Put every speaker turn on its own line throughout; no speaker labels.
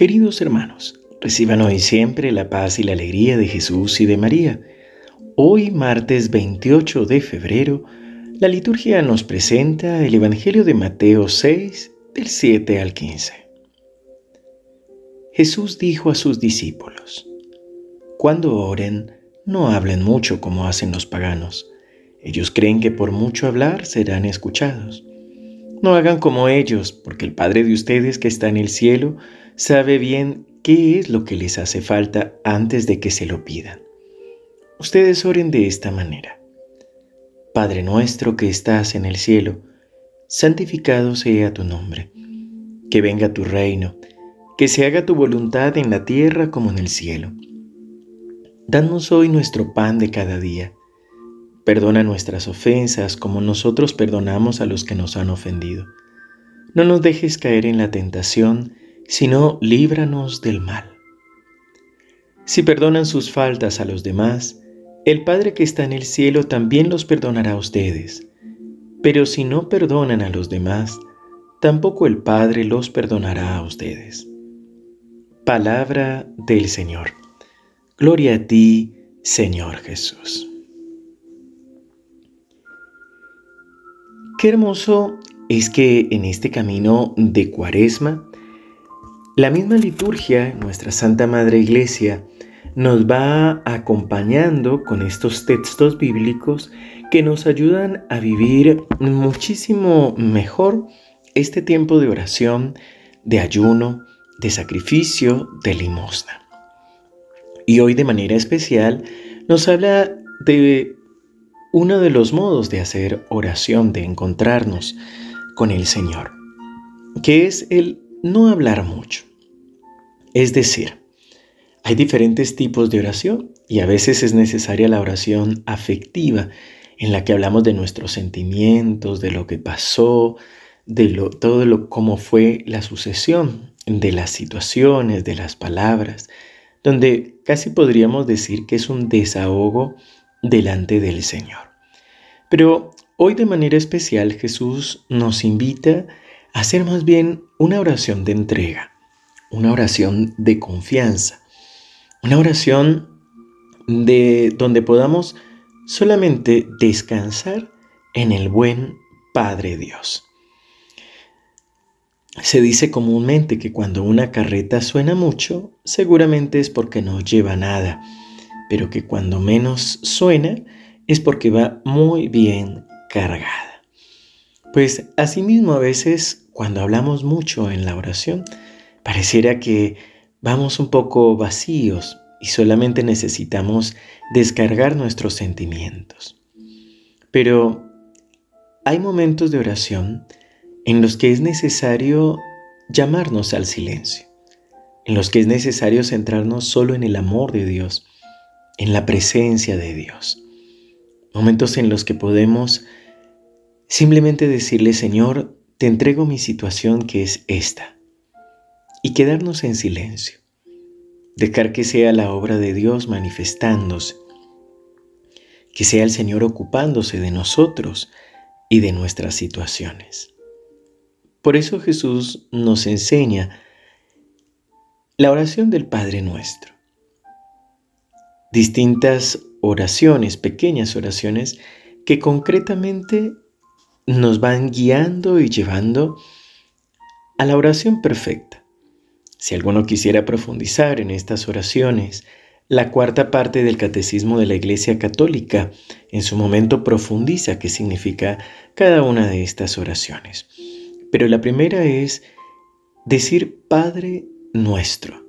Queridos hermanos, reciban hoy siempre la paz y la alegría de Jesús y de María. Hoy, martes 28 de febrero, la liturgia nos presenta el Evangelio de Mateo 6, del 7 al 15. Jesús dijo a sus discípulos, Cuando oren, no hablen mucho como hacen los paganos. Ellos creen que por mucho hablar serán escuchados. No hagan como ellos, porque el Padre de ustedes que está en el cielo sabe bien qué es lo que les hace falta antes de que se lo pidan. Ustedes oren de esta manera. Padre nuestro que estás en el cielo, santificado sea tu nombre. Que venga tu reino, que se haga tu voluntad en la tierra como en el cielo. Danos hoy nuestro pan de cada día. Perdona nuestras ofensas como nosotros perdonamos a los que nos han ofendido. No nos dejes caer en la tentación, sino líbranos del mal. Si perdonan sus faltas a los demás, el Padre que está en el cielo también los perdonará a ustedes. Pero si no perdonan a los demás, tampoco el Padre los perdonará a ustedes. Palabra del Señor. Gloria a ti, Señor Jesús. Qué hermoso es que en este camino de cuaresma la misma liturgia, nuestra Santa Madre Iglesia, nos va acompañando con estos textos bíblicos que nos ayudan a vivir muchísimo mejor este tiempo de oración, de ayuno, de sacrificio, de limosna. Y hoy de manera especial nos habla de uno de los modos de hacer oración, de encontrarnos con el Señor, que es el no hablar mucho. Es decir, hay diferentes tipos de oración y a veces es necesaria la oración afectiva en la que hablamos de nuestros sentimientos, de lo que pasó, de lo, todo lo cómo fue la sucesión de las situaciones, de las palabras, donde casi podríamos decir que es un desahogo delante del Señor. Pero hoy de manera especial Jesús nos invita a hacer más bien una oración de entrega, una oración de confianza, una oración de donde podamos solamente descansar en el buen Padre Dios. Se dice comúnmente que cuando una carreta suena mucho, seguramente es porque no lleva nada, pero que cuando menos suena es porque va muy bien cargada. Pues asimismo a veces cuando hablamos mucho en la oración, pareciera que vamos un poco vacíos y solamente necesitamos descargar nuestros sentimientos. Pero hay momentos de oración en los que es necesario llamarnos al silencio, en los que es necesario centrarnos solo en el amor de Dios, en la presencia de Dios. Momentos en los que podemos simplemente decirle, Señor, te entrego mi situación que es esta, y quedarnos en silencio, dejar que sea la obra de Dios manifestándose, que sea el Señor ocupándose de nosotros y de nuestras situaciones. Por eso Jesús nos enseña la oración del Padre nuestro. Distintas oraciones, pequeñas oraciones, que concretamente nos van guiando y llevando a la oración perfecta. Si alguno quisiera profundizar en estas oraciones, la cuarta parte del Catecismo de la Iglesia Católica en su momento profundiza qué significa cada una de estas oraciones. Pero la primera es decir Padre nuestro.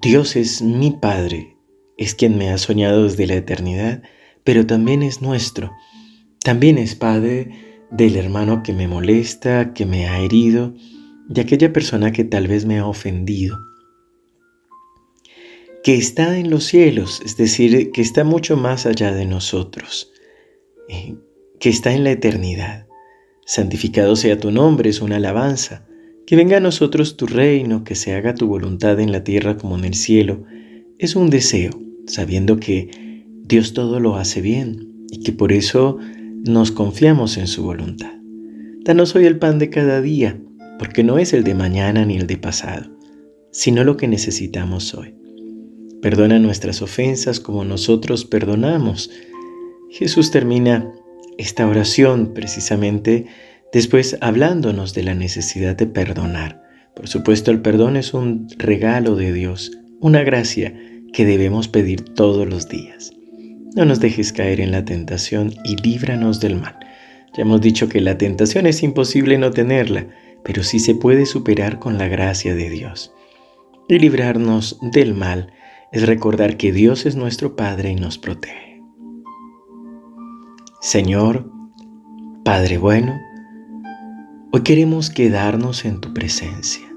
Dios es mi Padre, es quien me ha soñado desde la eternidad, pero también es nuestro. También es Padre del hermano que me molesta, que me ha herido, de aquella persona que tal vez me ha ofendido. Que está en los cielos, es decir, que está mucho más allá de nosotros, eh, que está en la eternidad. Santificado sea tu nombre, es una alabanza. Que venga a nosotros tu reino, que se haga tu voluntad en la tierra como en el cielo, es un deseo, sabiendo que Dios todo lo hace bien y que por eso nos confiamos en su voluntad. Danos hoy el pan de cada día, porque no es el de mañana ni el de pasado. sino lo que necesitamos hoy. Perdona nuestras ofensas como nosotros perdonamos. Jesús termina esta oración precisamente después hablándonos de la necesidad de perdonar. Por supuesto, el perdón es un regalo de Dios, una gracia que debemos pedir todos los días. No nos dejes caer en la tentación y líbranos del mal. Ya hemos dicho que la tentación es imposible no tenerla, pero sí se puede superar con la gracia de Dios. Y librarnos del mal es recordar que Dios es nuestro Padre y nos protege. Señor, Padre bueno, hoy queremos quedarnos en tu presencia.